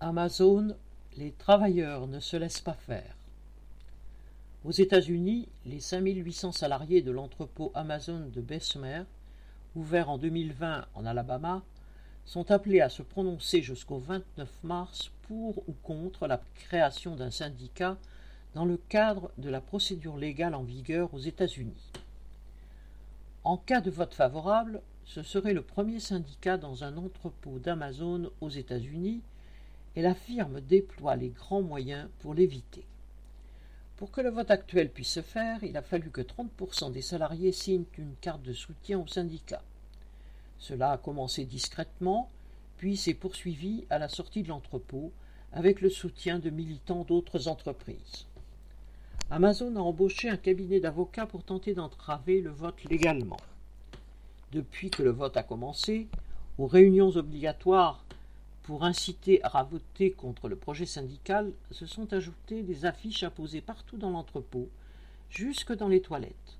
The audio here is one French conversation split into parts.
Amazon, les travailleurs ne se laissent pas faire. Aux États-Unis, les 5800 salariés de l'entrepôt Amazon de Bessemer, ouvert en 2020 en Alabama, sont appelés à se prononcer jusqu'au 29 mars pour ou contre la création d'un syndicat dans le cadre de la procédure légale en vigueur aux États-Unis. En cas de vote favorable, ce serait le premier syndicat dans un entrepôt d'Amazon aux États-Unis et la firme déploie les grands moyens pour l'éviter. Pour que le vote actuel puisse se faire, il a fallu que 30% des salariés signent une carte de soutien au syndicat. Cela a commencé discrètement, puis s'est poursuivi à la sortie de l'entrepôt avec le soutien de militants d'autres entreprises. Amazon a embauché un cabinet d'avocats pour tenter d'entraver le vote légalement. Depuis que le vote a commencé, aux réunions obligatoires pour inciter à voter contre le projet syndical se sont ajoutées des affiches apposées partout dans l'entrepôt, jusque dans les toilettes.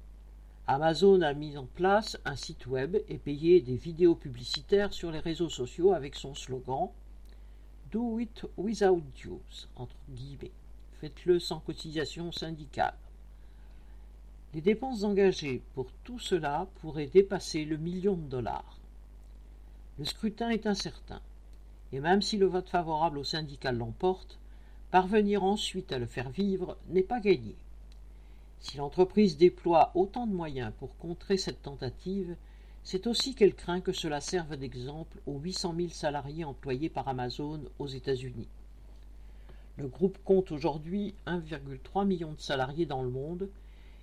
Amazon a mis en place un site web et payé des vidéos publicitaires sur les réseaux sociaux avec son slogan Do it without dues, entre guillemets. Faites-le sans cotisation syndicale. Les dépenses engagées pour tout cela pourraient dépasser le million de dollars. Le scrutin est incertain, et même si le vote favorable au syndical l'emporte, parvenir ensuite à le faire vivre n'est pas gagné. Si l'entreprise déploie autant de moyens pour contrer cette tentative, c'est aussi qu'elle craint que cela serve d'exemple aux 800 000 salariés employés par Amazon aux États-Unis. Le groupe compte aujourd'hui 1,3 million de salariés dans le monde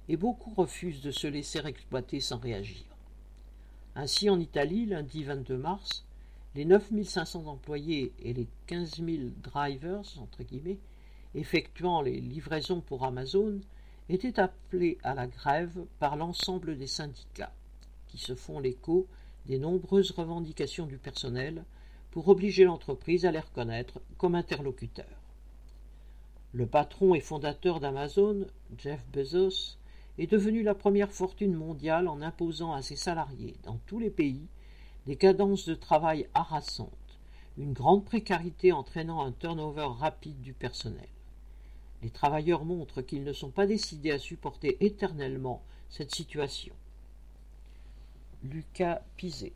et beaucoup refusent de se laisser exploiter sans réagir. Ainsi, en Italie, lundi 22 mars, les 9500 employés et les 15 000 drivers, effectuant les livraisons pour Amazon étaient appelés à la grève par l'ensemble des syndicats, qui se font l'écho des nombreuses revendications du personnel pour obliger l'entreprise à les reconnaître comme interlocuteurs. Le patron et fondateur d'Amazon, Jeff Bezos, est devenu la première fortune mondiale en imposant à ses salariés dans tous les pays des cadences de travail harassantes, une grande précarité entraînant un turnover rapide du personnel. Les travailleurs montrent qu'ils ne sont pas décidés à supporter éternellement cette situation. Lucas Pizet